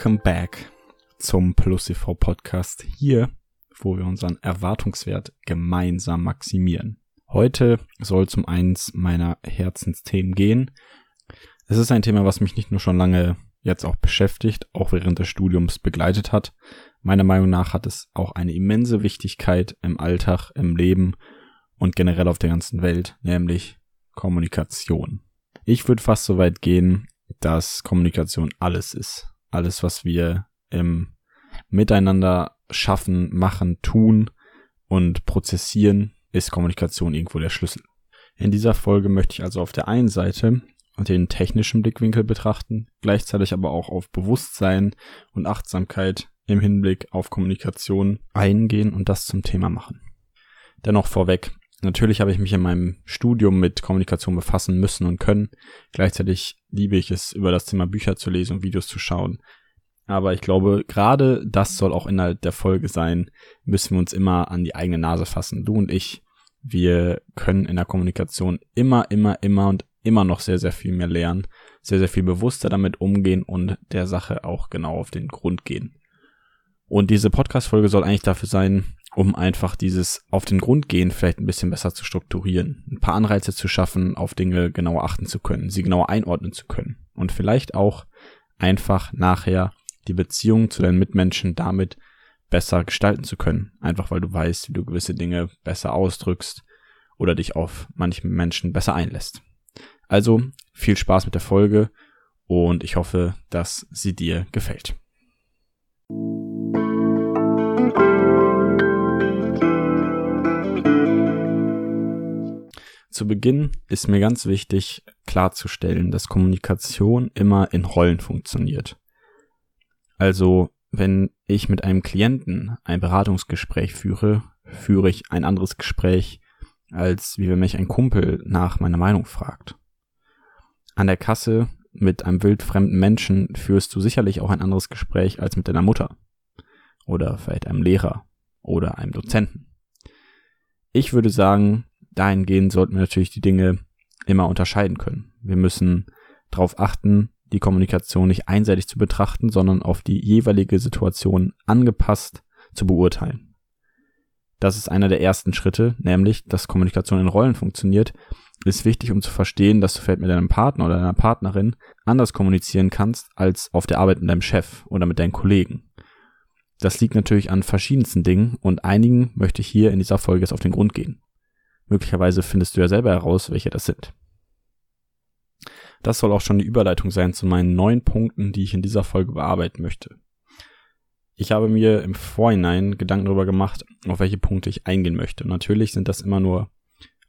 Welcome back zum PlusCV Podcast hier, wo wir unseren Erwartungswert gemeinsam maximieren. Heute soll zum eins meiner Herzensthemen gehen. Es ist ein Thema, was mich nicht nur schon lange jetzt auch beschäftigt, auch während des Studiums begleitet hat. Meiner Meinung nach hat es auch eine immense Wichtigkeit im Alltag, im Leben und generell auf der ganzen Welt, nämlich Kommunikation. Ich würde fast so weit gehen, dass Kommunikation alles ist alles, was wir im Miteinander schaffen, machen, tun und prozessieren, ist Kommunikation irgendwo der Schlüssel. In dieser Folge möchte ich also auf der einen Seite den technischen Blickwinkel betrachten, gleichzeitig aber auch auf Bewusstsein und Achtsamkeit im Hinblick auf Kommunikation eingehen und das zum Thema machen. Dennoch vorweg, natürlich habe ich mich in meinem Studium mit Kommunikation befassen müssen und können. Gleichzeitig liebe ich es, über das Thema Bücher zu lesen und Videos zu schauen. Aber ich glaube, gerade das soll auch Inhalt der Folge sein, müssen wir uns immer an die eigene Nase fassen. Du und ich, wir können in der Kommunikation immer, immer, immer und immer noch sehr, sehr viel mehr lernen, sehr, sehr viel bewusster damit umgehen und der Sache auch genau auf den Grund gehen. Und diese Podcast-Folge soll eigentlich dafür sein, um einfach dieses auf den Grund gehen vielleicht ein bisschen besser zu strukturieren, ein paar Anreize zu schaffen, auf Dinge genauer achten zu können, sie genauer einordnen zu können und vielleicht auch einfach nachher die Beziehung zu deinen Mitmenschen damit besser gestalten zu können, einfach weil du weißt, wie du gewisse Dinge besser ausdrückst oder dich auf manche Menschen besser einlässt. Also viel Spaß mit der Folge und ich hoffe, dass sie dir gefällt. Zu Beginn ist mir ganz wichtig klarzustellen, dass Kommunikation immer in Rollen funktioniert. Also, wenn ich mit einem Klienten ein Beratungsgespräch führe, führe ich ein anderes Gespräch, als wie wenn mich ein Kumpel nach meiner Meinung fragt. An der Kasse mit einem wildfremden Menschen führst du sicherlich auch ein anderes Gespräch als mit deiner Mutter oder vielleicht einem Lehrer oder einem Dozenten. Ich würde sagen, dahingehend sollten wir natürlich die Dinge immer unterscheiden können. Wir müssen darauf achten, die Kommunikation nicht einseitig zu betrachten, sondern auf die jeweilige Situation angepasst zu beurteilen. Das ist einer der ersten Schritte, nämlich, dass Kommunikation in Rollen funktioniert, ist wichtig, um zu verstehen, dass du vielleicht mit deinem Partner oder deiner Partnerin anders kommunizieren kannst als auf der Arbeit mit deinem Chef oder mit deinen Kollegen. Das liegt natürlich an verschiedensten Dingen und einigen möchte ich hier in dieser Folge jetzt auf den Grund gehen. Möglicherweise findest du ja selber heraus, welche das sind. Das soll auch schon die Überleitung sein zu meinen neun Punkten, die ich in dieser Folge bearbeiten möchte. Ich habe mir im Vorhinein Gedanken darüber gemacht, auf welche Punkte ich eingehen möchte. natürlich sind das immer nur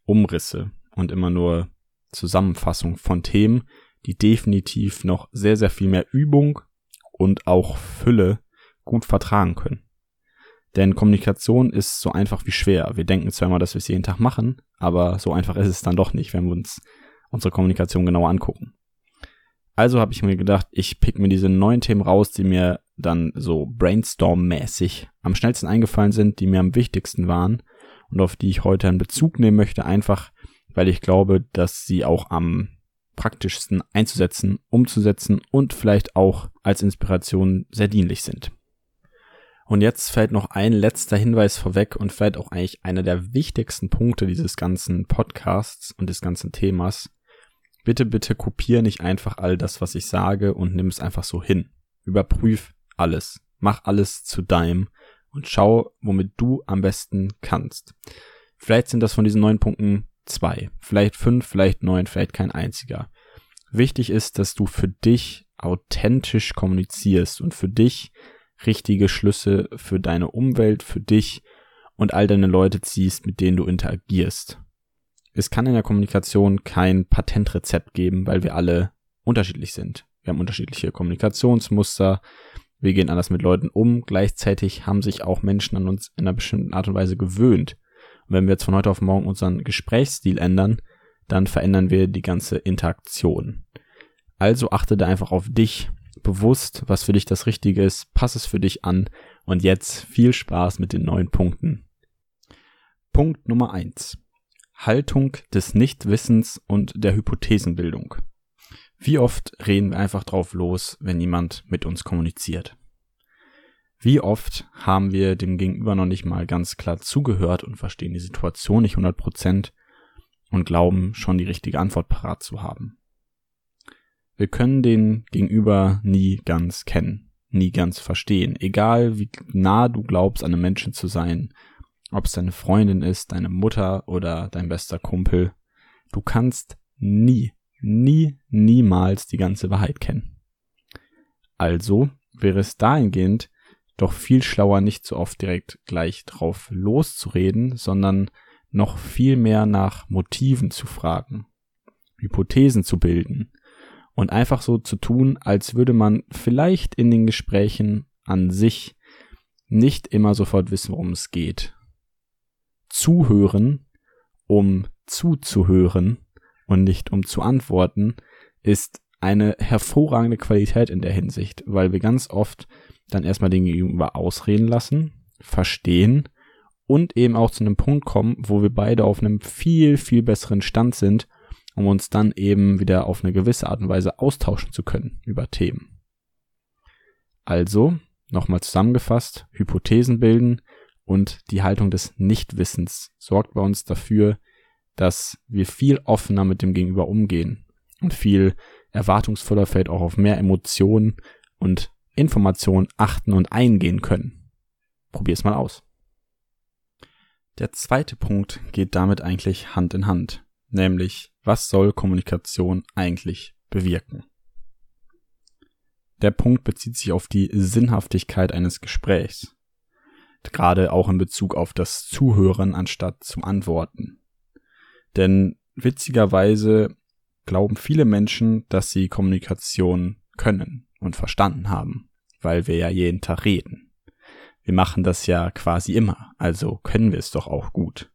Umrisse und immer nur Zusammenfassung von Themen, die definitiv noch sehr, sehr viel mehr Übung und auch Fülle gut vertragen können. Denn Kommunikation ist so einfach wie schwer. Wir denken zwar immer, dass wir es jeden Tag machen, aber so einfach ist es dann doch nicht, wenn wir uns unsere Kommunikation genauer angucken. Also habe ich mir gedacht, ich pick mir diese neuen Themen raus, die mir dann so brainstorm-mäßig am schnellsten eingefallen sind, die mir am wichtigsten waren und auf die ich heute einen Bezug nehmen möchte, einfach weil ich glaube, dass sie auch am praktischsten einzusetzen, umzusetzen und vielleicht auch als Inspiration sehr dienlich sind. Und jetzt fällt noch ein letzter Hinweis vorweg und vielleicht auch eigentlich einer der wichtigsten Punkte dieses ganzen Podcasts und des ganzen Themas. Bitte, bitte kopier nicht einfach all das, was ich sage und nimm es einfach so hin. Überprüf alles. Mach alles zu deinem und schau, womit du am besten kannst. Vielleicht sind das von diesen neun Punkten zwei, vielleicht fünf, vielleicht neun, vielleicht kein einziger. Wichtig ist, dass du für dich authentisch kommunizierst und für dich richtige Schlüsse für deine Umwelt, für dich und all deine Leute ziehst, mit denen du interagierst. Es kann in der Kommunikation kein Patentrezept geben, weil wir alle unterschiedlich sind. Wir haben unterschiedliche Kommunikationsmuster, wir gehen anders mit Leuten um, gleichzeitig haben sich auch Menschen an uns in einer bestimmten Art und Weise gewöhnt. Und wenn wir jetzt von heute auf morgen unseren Gesprächsstil ändern, dann verändern wir die ganze Interaktion. Also achte da einfach auf dich, bewusst, was für dich das Richtige ist, pass es für dich an und jetzt viel Spaß mit den neuen Punkten. Punkt Nummer eins: Haltung des Nichtwissens und der Hypothesenbildung. Wie oft reden wir einfach drauf los, wenn jemand mit uns kommuniziert? Wie oft haben wir dem Gegenüber noch nicht mal ganz klar zugehört und verstehen die Situation nicht 100 Prozent und glauben schon die richtige Antwort parat zu haben? Wir können den Gegenüber nie ganz kennen, nie ganz verstehen, egal wie nah du glaubst, einem Menschen zu sein, ob es deine Freundin ist, deine Mutter oder dein bester Kumpel. Du kannst nie, nie, niemals die ganze Wahrheit kennen. Also wäre es dahingehend doch viel schlauer, nicht so oft direkt gleich drauf loszureden, sondern noch viel mehr nach Motiven zu fragen, Hypothesen zu bilden und einfach so zu tun, als würde man vielleicht in den Gesprächen an sich nicht immer sofort wissen, worum es geht. Zuhören, um zuzuhören und nicht um zu antworten, ist eine hervorragende Qualität in der Hinsicht, weil wir ganz oft dann erstmal den Gegenüber ausreden lassen, verstehen und eben auch zu einem Punkt kommen, wo wir beide auf einem viel, viel besseren Stand sind, um uns dann eben wieder auf eine gewisse Art und Weise austauschen zu können über Themen. Also, nochmal zusammengefasst, Hypothesen bilden und die Haltung des Nichtwissens sorgt bei uns dafür, dass wir viel offener mit dem Gegenüber umgehen und viel erwartungsvoller vielleicht auch auf mehr Emotionen und Informationen achten und eingehen können. Probier's mal aus. Der zweite Punkt geht damit eigentlich Hand in Hand, nämlich was soll Kommunikation eigentlich bewirken? Der Punkt bezieht sich auf die Sinnhaftigkeit eines Gesprächs, gerade auch in Bezug auf das Zuhören anstatt zum Antworten. Denn witzigerweise glauben viele Menschen, dass sie Kommunikation können und verstanden haben, weil wir ja jeden Tag reden. Wir machen das ja quasi immer, also können wir es doch auch gut.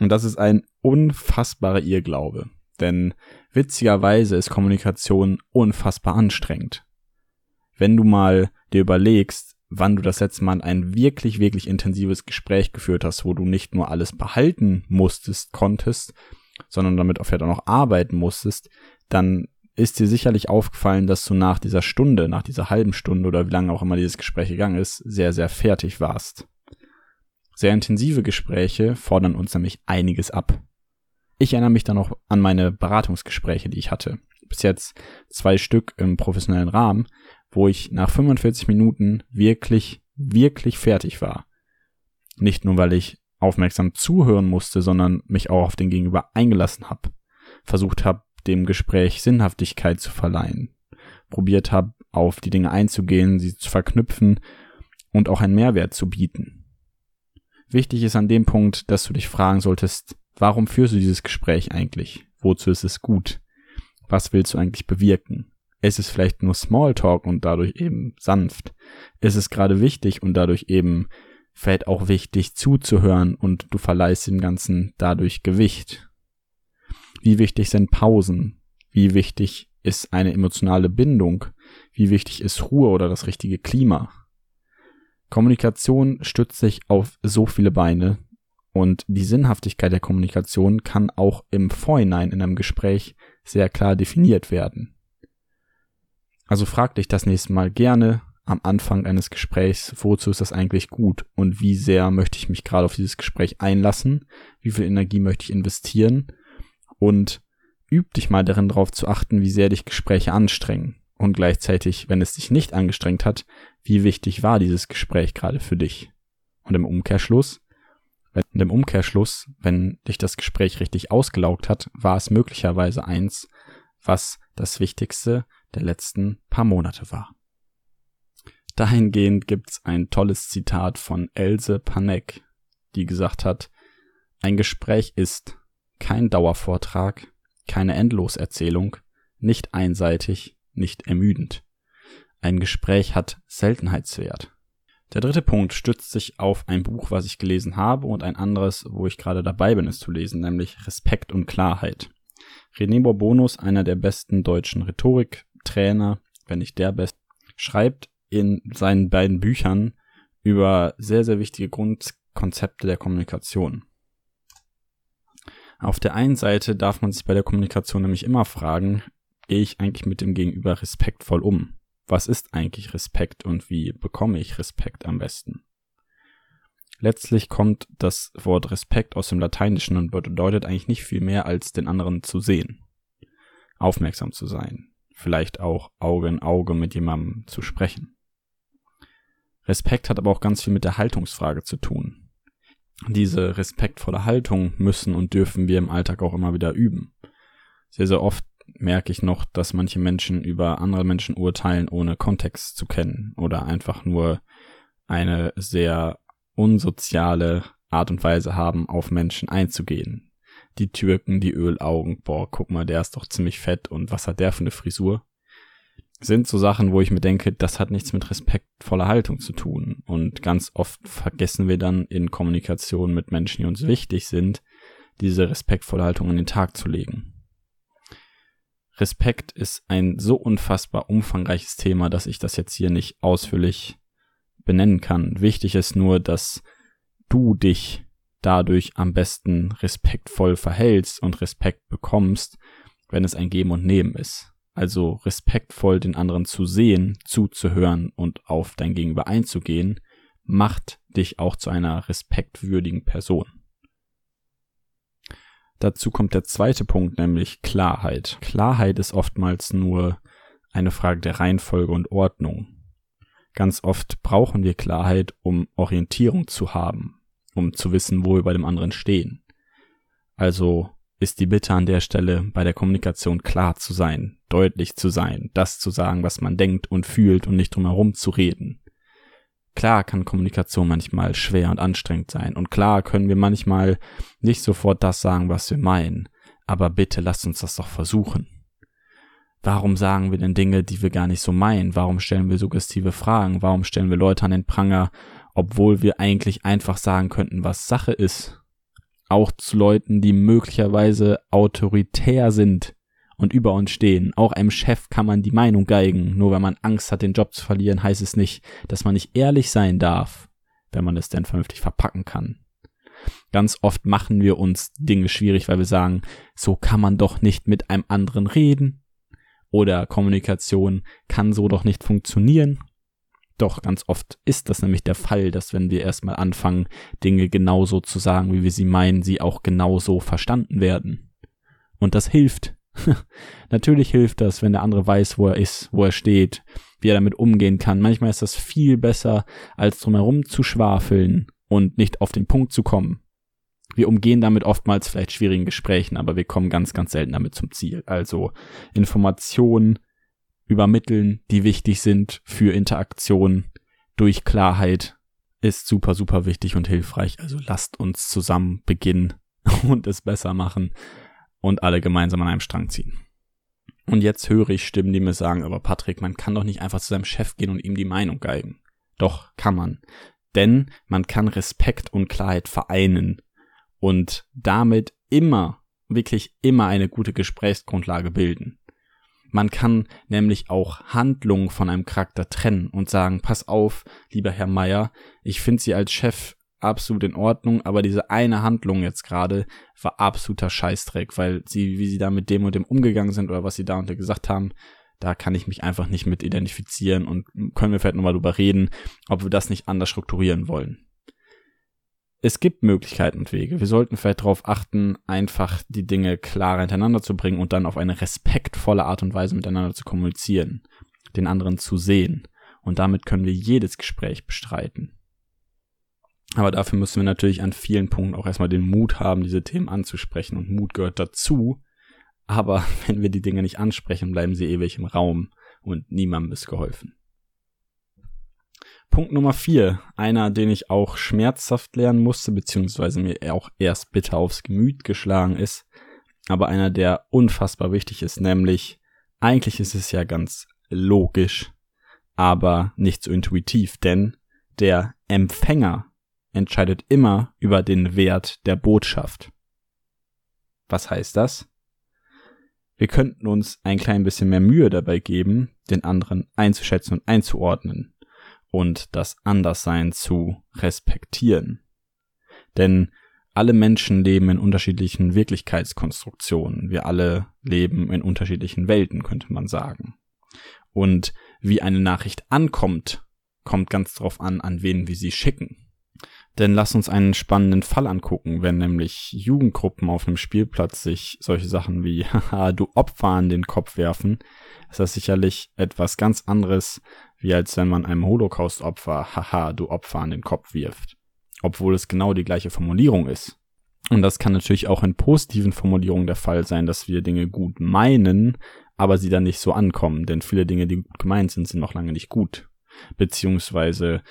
Und das ist ein unfassbarer Irrglaube, denn witzigerweise ist Kommunikation unfassbar anstrengend. Wenn du mal dir überlegst, wann du das letzte Mal ein wirklich, wirklich intensives Gespräch geführt hast, wo du nicht nur alles behalten musstest, konntest, sondern damit auch vielleicht auch noch arbeiten musstest, dann ist dir sicherlich aufgefallen, dass du nach dieser Stunde, nach dieser halben Stunde oder wie lange auch immer dieses Gespräch gegangen ist, sehr, sehr fertig warst. Sehr intensive Gespräche fordern uns nämlich einiges ab. Ich erinnere mich dann noch an meine Beratungsgespräche, die ich hatte. Bis jetzt zwei Stück im professionellen Rahmen, wo ich nach 45 Minuten wirklich, wirklich fertig war. Nicht nur, weil ich aufmerksam zuhören musste, sondern mich auch auf den Gegenüber eingelassen habe, versucht habe, dem Gespräch Sinnhaftigkeit zu verleihen, probiert habe, auf die Dinge einzugehen, sie zu verknüpfen und auch einen Mehrwert zu bieten. Wichtig ist an dem Punkt, dass du dich fragen solltest, warum führst du dieses Gespräch eigentlich? Wozu ist es gut? Was willst du eigentlich bewirken? Ist es vielleicht nur Smalltalk und dadurch eben sanft? Ist es gerade wichtig und dadurch eben vielleicht auch wichtig zuzuhören und du verleihst dem Ganzen dadurch Gewicht. Wie wichtig sind Pausen? Wie wichtig ist eine emotionale Bindung? Wie wichtig ist Ruhe oder das richtige Klima? Kommunikation stützt sich auf so viele Beine. Und die Sinnhaftigkeit der Kommunikation kann auch im Vorhinein in einem Gespräch sehr klar definiert werden. Also frag dich das nächste Mal gerne, am Anfang eines Gesprächs, wozu ist das eigentlich gut und wie sehr möchte ich mich gerade auf dieses Gespräch einlassen, wie viel Energie möchte ich investieren? Und üb dich mal darin darauf zu achten, wie sehr dich Gespräche anstrengen. Und gleichzeitig, wenn es dich nicht angestrengt hat, wie wichtig war dieses Gespräch gerade für dich. Und im Umkehrschluss, und im Umkehrschluss, wenn dich das Gespräch richtig ausgelaugt hat, war es möglicherweise eins, was das Wichtigste der letzten paar Monate war. Dahingehend gibt's ein tolles Zitat von Else Panek, die gesagt hat, ein Gespräch ist kein Dauervortrag, keine Endloserzählung, nicht einseitig, nicht ermüdend. Ein Gespräch hat Seltenheitswert. Der dritte Punkt stützt sich auf ein Buch, was ich gelesen habe und ein anderes, wo ich gerade dabei bin, es zu lesen, nämlich Respekt und Klarheit. René Bourbonus, einer der besten deutschen Rhetoriktrainer, wenn nicht der beste, schreibt in seinen beiden Büchern über sehr, sehr wichtige Grundkonzepte der Kommunikation. Auf der einen Seite darf man sich bei der Kommunikation nämlich immer fragen, gehe ich eigentlich mit dem Gegenüber respektvoll um? Was ist eigentlich Respekt und wie bekomme ich Respekt am besten? Letztlich kommt das Wort Respekt aus dem Lateinischen und bedeutet eigentlich nicht viel mehr als den anderen zu sehen, aufmerksam zu sein, vielleicht auch Auge in Auge mit jemandem zu sprechen. Respekt hat aber auch ganz viel mit der Haltungsfrage zu tun. Diese respektvolle Haltung müssen und dürfen wir im Alltag auch immer wieder üben. Sehr, sehr oft merke ich noch, dass manche Menschen über andere Menschen urteilen, ohne Kontext zu kennen oder einfach nur eine sehr unsoziale Art und Weise haben, auf Menschen einzugehen. Die Türken, die Ölaugen, boah, guck mal, der ist doch ziemlich fett und was hat der für eine Frisur? Sind so Sachen, wo ich mir denke, das hat nichts mit respektvoller Haltung zu tun. Und ganz oft vergessen wir dann in Kommunikation mit Menschen, die uns wichtig sind, diese respektvolle Haltung an den Tag zu legen. Respekt ist ein so unfassbar umfangreiches Thema, dass ich das jetzt hier nicht ausführlich benennen kann. Wichtig ist nur, dass du dich dadurch am besten respektvoll verhältst und Respekt bekommst, wenn es ein Geben und Nehmen ist. Also respektvoll den anderen zu sehen, zuzuhören und auf dein Gegenüber einzugehen, macht dich auch zu einer respektwürdigen Person. Dazu kommt der zweite Punkt, nämlich Klarheit. Klarheit ist oftmals nur eine Frage der Reihenfolge und Ordnung. Ganz oft brauchen wir Klarheit, um Orientierung zu haben, um zu wissen, wo wir bei dem anderen stehen. Also ist die Bitte an der Stelle bei der Kommunikation klar zu sein, deutlich zu sein, das zu sagen, was man denkt und fühlt und nicht drum herum zu reden. Klar kann Kommunikation manchmal schwer und anstrengend sein und klar können wir manchmal nicht sofort das sagen, was wir meinen, aber bitte lasst uns das doch versuchen. Warum sagen wir denn Dinge, die wir gar nicht so meinen? Warum stellen wir suggestive Fragen? Warum stellen wir Leute an den Pranger, obwohl wir eigentlich einfach sagen könnten, was Sache ist? Auch zu Leuten, die möglicherweise autoritär sind und über uns stehen. Auch einem Chef kann man die Meinung geigen. Nur wenn man Angst hat, den Job zu verlieren, heißt es nicht, dass man nicht ehrlich sein darf, wenn man es denn vernünftig verpacken kann. Ganz oft machen wir uns Dinge schwierig, weil wir sagen, so kann man doch nicht mit einem anderen reden. Oder Kommunikation kann so doch nicht funktionieren. Doch ganz oft ist das nämlich der Fall, dass wenn wir erstmal anfangen, Dinge genauso zu sagen, wie wir sie meinen, sie auch genauso verstanden werden. Und das hilft. Natürlich hilft das, wenn der andere weiß, wo er ist, wo er steht, wie er damit umgehen kann. Manchmal ist das viel besser, als drumherum zu schwafeln und nicht auf den Punkt zu kommen. Wir umgehen damit oftmals vielleicht schwierigen Gesprächen, aber wir kommen ganz, ganz selten damit zum Ziel. Also Informationen übermitteln, die wichtig sind für Interaktion durch Klarheit ist super, super wichtig und hilfreich. Also lasst uns zusammen beginnen und es besser machen und alle gemeinsam an einem Strang ziehen. Und jetzt höre ich Stimmen, die mir sagen, aber Patrick, man kann doch nicht einfach zu seinem Chef gehen und ihm die Meinung geigen. Doch, kann man. Denn man kann Respekt und Klarheit vereinen und damit immer, wirklich immer eine gute Gesprächsgrundlage bilden. Man kann nämlich auch Handlungen von einem Charakter trennen und sagen, pass auf, lieber Herr Meier, ich finde Sie als Chef absolut in Ordnung, aber diese eine Handlung jetzt gerade war absoluter Scheißdreck, weil sie, wie sie da mit dem und dem umgegangen sind oder was sie da und da gesagt haben, da kann ich mich einfach nicht mit identifizieren und können wir vielleicht nochmal drüber reden, ob wir das nicht anders strukturieren wollen. Es gibt Möglichkeiten und Wege. Wir sollten vielleicht darauf achten, einfach die Dinge klarer hintereinander zu bringen und dann auf eine respektvolle Art und Weise miteinander zu kommunizieren, den anderen zu sehen. Und damit können wir jedes Gespräch bestreiten. Aber dafür müssen wir natürlich an vielen Punkten auch erstmal den Mut haben, diese Themen anzusprechen. Und Mut gehört dazu. Aber wenn wir die Dinge nicht ansprechen, bleiben sie ewig im Raum und niemandem ist geholfen. Punkt Nummer vier, einer, den ich auch schmerzhaft lernen musste, beziehungsweise mir auch erst bitter aufs Gemüt geschlagen ist, aber einer, der unfassbar wichtig ist, nämlich eigentlich ist es ja ganz logisch, aber nicht so intuitiv, denn der Empfänger entscheidet immer über den Wert der Botschaft. Was heißt das? Wir könnten uns ein klein bisschen mehr Mühe dabei geben, den anderen einzuschätzen und einzuordnen und das Anderssein zu respektieren. Denn alle Menschen leben in unterschiedlichen Wirklichkeitskonstruktionen. Wir alle leben in unterschiedlichen Welten, könnte man sagen. Und wie eine Nachricht ankommt, kommt ganz drauf an, an wen wir sie schicken. Denn lass uns einen spannenden Fall angucken, wenn nämlich Jugendgruppen auf einem Spielplatz sich solche Sachen wie, haha, du Opfer an den Kopf werfen, ist das sicherlich etwas ganz anderes, wie als wenn man einem Holocaust-Opfer, haha, du Opfer an den Kopf wirft. Obwohl es genau die gleiche Formulierung ist. Und das kann natürlich auch in positiven Formulierungen der Fall sein, dass wir Dinge gut meinen, aber sie dann nicht so ankommen, denn viele Dinge, die gut gemeint sind, sind noch lange nicht gut. Beziehungsweise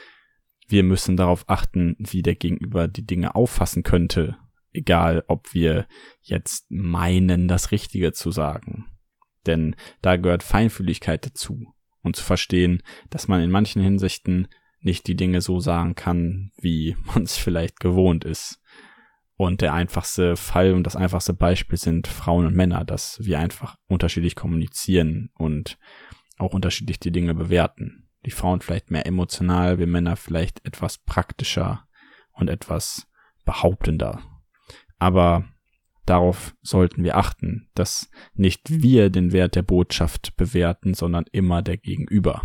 wir müssen darauf achten, wie der Gegenüber die Dinge auffassen könnte, egal ob wir jetzt meinen, das Richtige zu sagen. Denn da gehört Feinfühligkeit dazu und zu verstehen, dass man in manchen Hinsichten nicht die Dinge so sagen kann, wie man es vielleicht gewohnt ist. Und der einfachste Fall und das einfachste Beispiel sind Frauen und Männer, dass wir einfach unterschiedlich kommunizieren und auch unterschiedlich die Dinge bewerten die Frauen vielleicht mehr emotional, wir Männer vielleicht etwas praktischer und etwas behauptender. Aber darauf sollten wir achten, dass nicht wir den Wert der Botschaft bewerten, sondern immer der Gegenüber.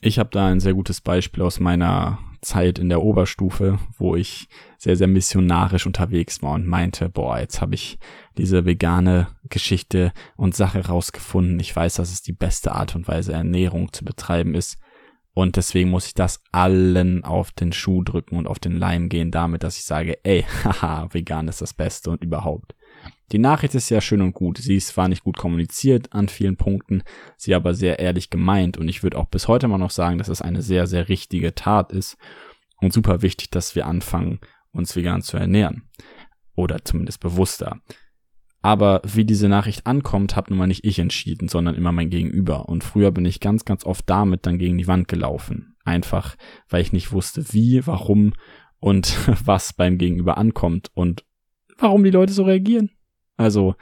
Ich habe da ein sehr gutes Beispiel aus meiner Zeit in der Oberstufe, wo ich sehr, sehr missionarisch unterwegs war und meinte, boah, jetzt habe ich diese vegane Geschichte und Sache rausgefunden. Ich weiß, dass es die beste Art und Weise Ernährung zu betreiben ist. Und deswegen muss ich das allen auf den Schuh drücken und auf den Leim gehen damit, dass ich sage, ey, haha, vegan ist das Beste und überhaupt. Die Nachricht ist ja schön und gut. Sie ist zwar nicht gut kommuniziert an vielen Punkten, sie aber sehr ehrlich gemeint und ich würde auch bis heute mal noch sagen, dass es eine sehr, sehr richtige Tat ist und super wichtig, dass wir anfangen, uns vegan zu ernähren. Oder zumindest bewusster. Aber wie diese Nachricht ankommt, hat nun mal nicht ich entschieden, sondern immer mein Gegenüber. Und früher bin ich ganz, ganz oft damit dann gegen die Wand gelaufen. Einfach, weil ich nicht wusste, wie, warum und was beim Gegenüber ankommt und warum die Leute so reagieren. Also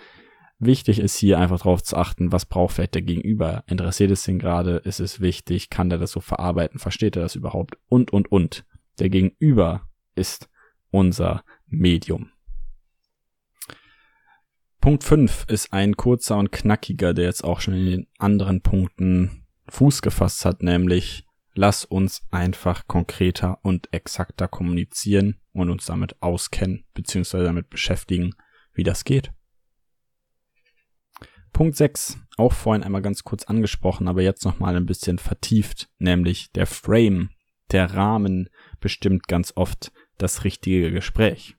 wichtig ist hier einfach darauf zu achten, was braucht vielleicht der Gegenüber. Interessiert es ihn gerade? Ist es wichtig? Kann der das so verarbeiten? Versteht er das überhaupt? Und, und, und. Der Gegenüber ist unser Medium. Punkt 5 ist ein kurzer und knackiger, der jetzt auch schon in den anderen Punkten Fuß gefasst hat, nämlich lass uns einfach konkreter und exakter kommunizieren und uns damit auskennen bzw. damit beschäftigen, wie das geht. Punkt 6, auch vorhin einmal ganz kurz angesprochen, aber jetzt nochmal ein bisschen vertieft, nämlich der Frame, der Rahmen bestimmt ganz oft das richtige Gespräch.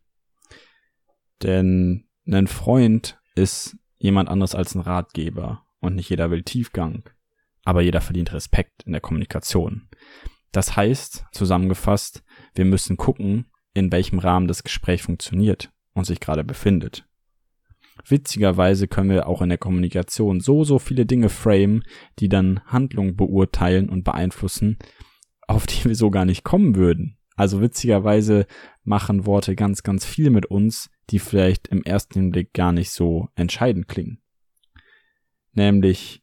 Denn ein Freund ist jemand anderes als ein Ratgeber und nicht jeder will Tiefgang, aber jeder verdient Respekt in der Kommunikation. Das heißt, zusammengefasst, wir müssen gucken, in welchem Rahmen das Gespräch funktioniert und sich gerade befindet. Witzigerweise können wir auch in der Kommunikation so, so viele Dinge framen, die dann Handlungen beurteilen und beeinflussen, auf die wir so gar nicht kommen würden. Also witzigerweise machen Worte ganz, ganz viel mit uns, die vielleicht im ersten Blick gar nicht so entscheidend klingen. Nämlich,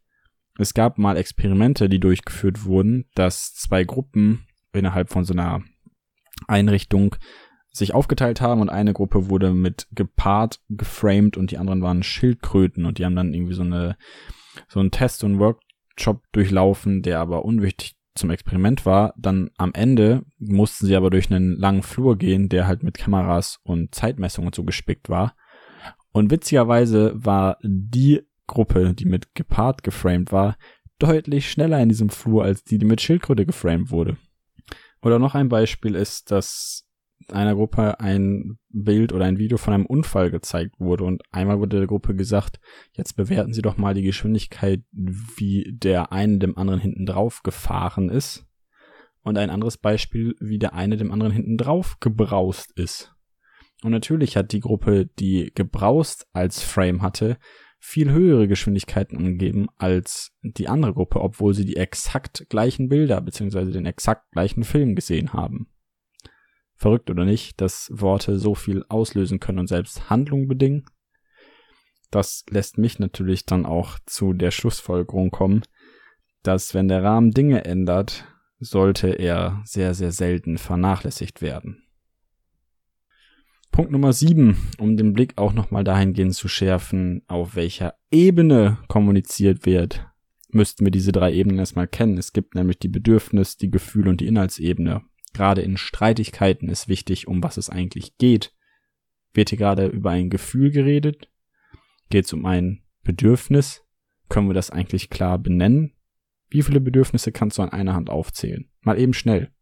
es gab mal Experimente, die durchgeführt wurden, dass zwei Gruppen innerhalb von so einer Einrichtung sich aufgeteilt haben und eine Gruppe wurde mit gepaart geframed und die anderen waren Schildkröten und die haben dann irgendwie so eine so einen Test und Workshop durchlaufen, der aber unwichtig zum Experiment war. Dann am Ende mussten sie aber durch einen langen Flur gehen, der halt mit Kameras und Zeitmessungen so gespickt war. Und witzigerweise war die Gruppe, die mit gepaart geframed war, deutlich schneller in diesem Flur als die, die mit Schildkröte geframed wurde. Oder noch ein Beispiel ist, dass einer Gruppe ein Bild oder ein Video von einem Unfall gezeigt wurde und einmal wurde der Gruppe gesagt, jetzt bewerten Sie doch mal die Geschwindigkeit, wie der eine dem anderen hinten drauf gefahren ist und ein anderes Beispiel, wie der eine dem anderen hinten drauf gebraust ist. Und natürlich hat die Gruppe, die gebraust als Frame hatte, viel höhere Geschwindigkeiten angegeben als die andere Gruppe, obwohl sie die exakt gleichen Bilder bzw. den exakt gleichen Film gesehen haben verrückt oder nicht, dass Worte so viel auslösen können und selbst Handlung bedingen. Das lässt mich natürlich dann auch zu der Schlussfolgerung kommen, dass wenn der Rahmen Dinge ändert, sollte er sehr, sehr selten vernachlässigt werden. Punkt Nummer sieben, um den Blick auch nochmal dahingehend zu schärfen, auf welcher Ebene kommuniziert wird, müssten wir diese drei Ebenen erstmal kennen. Es gibt nämlich die Bedürfnis, die Gefühl und die Inhaltsebene. Gerade in Streitigkeiten ist wichtig, um was es eigentlich geht. Wird hier gerade über ein Gefühl geredet? Geht es um ein Bedürfnis? Können wir das eigentlich klar benennen? Wie viele Bedürfnisse kannst du an einer Hand aufzählen? Mal eben schnell.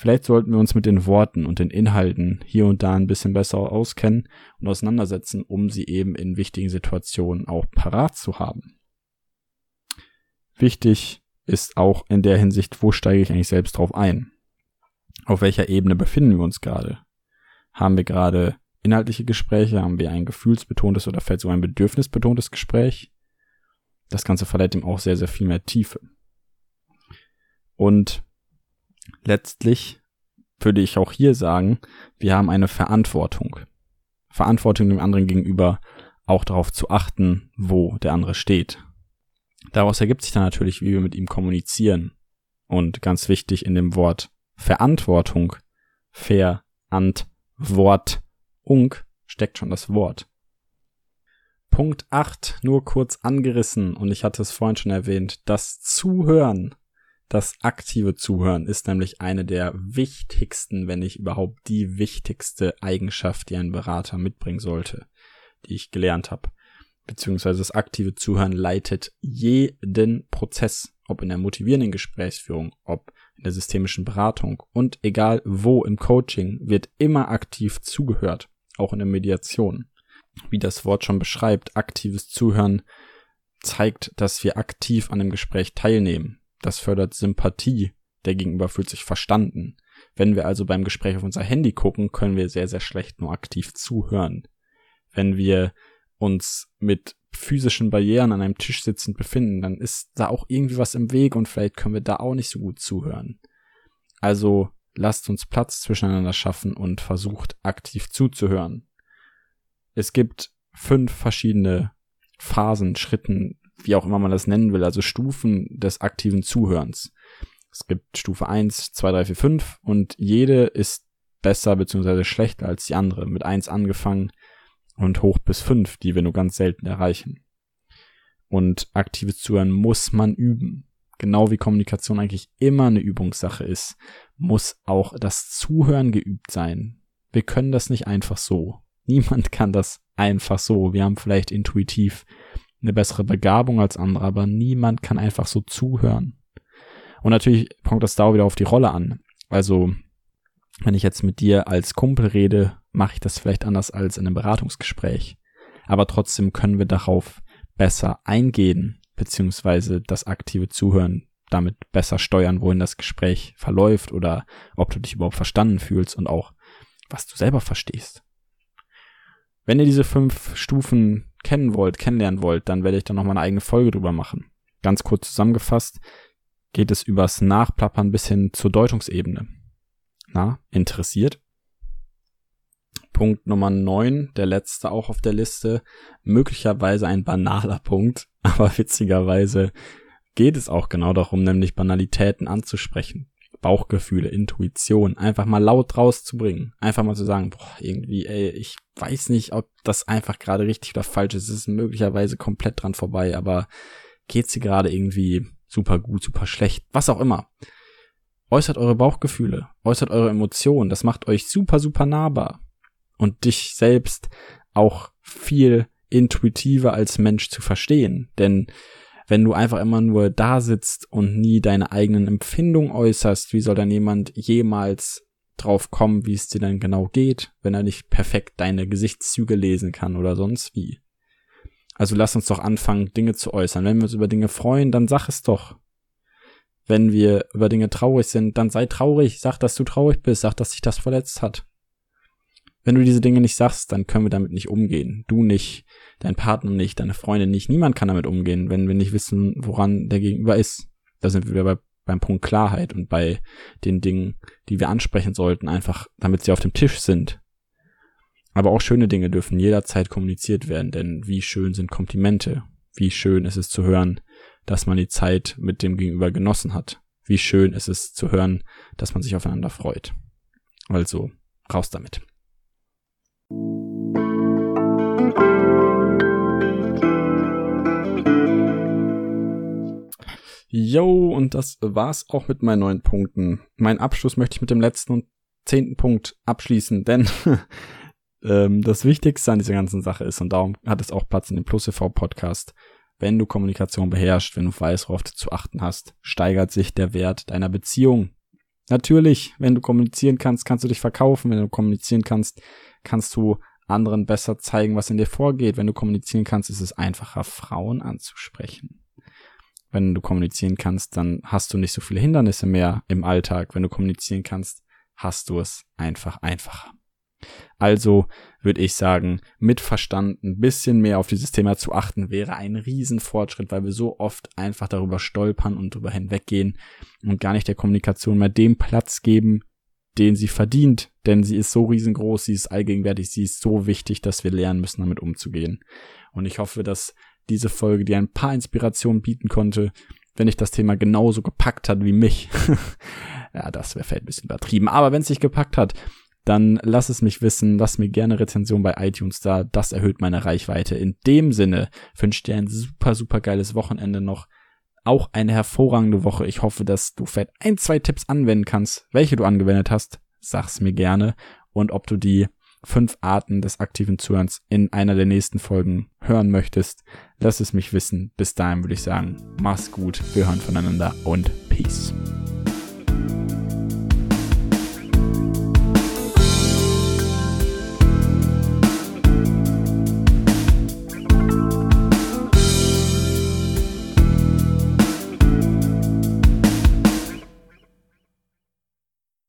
Vielleicht sollten wir uns mit den Worten und den Inhalten hier und da ein bisschen besser auskennen und auseinandersetzen, um sie eben in wichtigen Situationen auch parat zu haben. Wichtig ist auch in der Hinsicht, wo steige ich eigentlich selbst drauf ein? Auf welcher Ebene befinden wir uns gerade? Haben wir gerade inhaltliche Gespräche? Haben wir ein gefühlsbetontes oder vielleicht so ein bedürfnisbetontes Gespräch? Das Ganze verleiht ihm auch sehr, sehr viel mehr Tiefe. Und letztlich würde ich auch hier sagen, wir haben eine Verantwortung. Verantwortung dem anderen gegenüber, auch darauf zu achten, wo der andere steht. Daraus ergibt sich dann natürlich, wie wir mit ihm kommunizieren. Und ganz wichtig in dem Wort Verantwortung, Verantwortung steckt schon das Wort. Punkt 8, nur kurz angerissen, und ich hatte es vorhin schon erwähnt, das Zuhören das aktive Zuhören ist nämlich eine der wichtigsten, wenn nicht überhaupt die wichtigste Eigenschaft, die ein Berater mitbringen sollte, die ich gelernt habe. Beziehungsweise das aktive Zuhören leitet jeden Prozess, ob in der motivierenden Gesprächsführung, ob in der systemischen Beratung und egal wo im Coaching wird immer aktiv zugehört, auch in der Mediation. Wie das Wort schon beschreibt, aktives Zuhören zeigt, dass wir aktiv an dem Gespräch teilnehmen. Das fördert Sympathie. Der Gegenüber fühlt sich verstanden. Wenn wir also beim Gespräch auf unser Handy gucken, können wir sehr, sehr schlecht nur aktiv zuhören. Wenn wir uns mit physischen Barrieren an einem Tisch sitzend befinden, dann ist da auch irgendwie was im Weg und vielleicht können wir da auch nicht so gut zuhören. Also lasst uns Platz zwischeneinander schaffen und versucht aktiv zuzuhören. Es gibt fünf verschiedene Phasen, Schritten, wie auch immer man das nennen will, also Stufen des aktiven Zuhörens. Es gibt Stufe 1, 2, 3, 4, 5 und jede ist besser bzw. schlechter als die andere. Mit 1 angefangen und hoch bis 5, die wir nur ganz selten erreichen. Und aktives Zuhören muss man üben. Genau wie Kommunikation eigentlich immer eine Übungssache ist, muss auch das Zuhören geübt sein. Wir können das nicht einfach so. Niemand kann das einfach so. Wir haben vielleicht intuitiv eine bessere Begabung als andere, aber niemand kann einfach so zuhören. Und natürlich kommt das da wieder auf die Rolle an. Also, wenn ich jetzt mit dir als Kumpel rede, mache ich das vielleicht anders als in einem Beratungsgespräch. Aber trotzdem können wir darauf besser eingehen, beziehungsweise das aktive Zuhören damit besser steuern, wohin das Gespräch verläuft oder ob du dich überhaupt verstanden fühlst und auch, was du selber verstehst. Wenn ihr diese fünf Stufen kennen wollt, kennenlernen wollt, dann werde ich da nochmal eine eigene Folge drüber machen. Ganz kurz zusammengefasst geht es übers Nachplappern bis hin zur Deutungsebene. Na, interessiert? Punkt Nummer neun, der letzte auch auf der Liste, möglicherweise ein banaler Punkt, aber witzigerweise geht es auch genau darum, nämlich Banalitäten anzusprechen. Bauchgefühle, Intuition, einfach mal laut rauszubringen. Einfach mal zu sagen, boah, irgendwie, ey, ich weiß nicht, ob das einfach gerade richtig oder falsch ist. Es ist möglicherweise komplett dran vorbei, aber geht's dir gerade irgendwie super gut, super schlecht, was auch immer. Äußert eure Bauchgefühle, äußert eure Emotionen, das macht euch super, super nahbar. Und dich selbst auch viel intuitiver als Mensch zu verstehen. Denn wenn du einfach immer nur da sitzt und nie deine eigenen Empfindungen äußerst, wie soll dann jemand jemals drauf kommen, wie es dir dann genau geht, wenn er nicht perfekt deine Gesichtszüge lesen kann oder sonst wie? Also lass uns doch anfangen, Dinge zu äußern. Wenn wir uns über Dinge freuen, dann sag es doch. Wenn wir über Dinge traurig sind, dann sei traurig, sag, dass du traurig bist, sag, dass dich das verletzt hat. Wenn du diese Dinge nicht sagst, dann können wir damit nicht umgehen. Du nicht, dein Partner nicht, deine Freundin nicht. Niemand kann damit umgehen, wenn wir nicht wissen, woran der Gegenüber ist. Da sind wir bei, beim Punkt Klarheit und bei den Dingen, die wir ansprechen sollten, einfach damit sie auf dem Tisch sind. Aber auch schöne Dinge dürfen jederzeit kommuniziert werden, denn wie schön sind Komplimente? Wie schön ist es zu hören, dass man die Zeit mit dem Gegenüber genossen hat? Wie schön ist es zu hören, dass man sich aufeinander freut? Also, raus damit. Yo, und das war's auch mit meinen neun Punkten. Mein Abschluss möchte ich mit dem letzten und zehnten Punkt abschließen, denn ähm, das Wichtigste an dieser ganzen Sache ist, und darum hat es auch Platz in dem Plus TV Podcast, wenn du Kommunikation beherrschst, wenn du weißt, worauf du zu achten hast, steigert sich der Wert deiner Beziehung. Natürlich, wenn du kommunizieren kannst, kannst du dich verkaufen, wenn du kommunizieren kannst, kannst du anderen besser zeigen, was in dir vorgeht. Wenn du kommunizieren kannst, ist es einfacher, Frauen anzusprechen. Wenn du kommunizieren kannst, dann hast du nicht so viele Hindernisse mehr im Alltag. Wenn du kommunizieren kannst, hast du es einfach einfacher. Also würde ich sagen, mit Verstand ein bisschen mehr auf dieses Thema zu achten, wäre ein Riesenfortschritt, weil wir so oft einfach darüber stolpern und darüber hinweggehen und gar nicht der Kommunikation mehr dem Platz geben, den sie verdient, denn sie ist so riesengroß, sie ist allgegenwärtig, sie ist so wichtig, dass wir lernen müssen, damit umzugehen. Und ich hoffe, dass diese Folge dir ein paar Inspirationen bieten konnte, wenn ich das Thema genauso gepackt hat wie mich. ja, das wäre vielleicht ein bisschen übertrieben, aber wenn es dich gepackt hat, dann lass es mich wissen, lass mir gerne Rezension bei iTunes da, das erhöht meine Reichweite. In dem Sinne wünsche dir ein super, super geiles Wochenende noch, auch eine hervorragende Woche. Ich hoffe, dass du vielleicht ein, zwei Tipps anwenden kannst. Welche du angewendet hast, sag's mir gerne. Und ob du die fünf Arten des aktiven Zuhörens in einer der nächsten Folgen hören möchtest, lass es mich wissen. Bis dahin würde ich sagen, mach's gut, wir hören voneinander und Peace.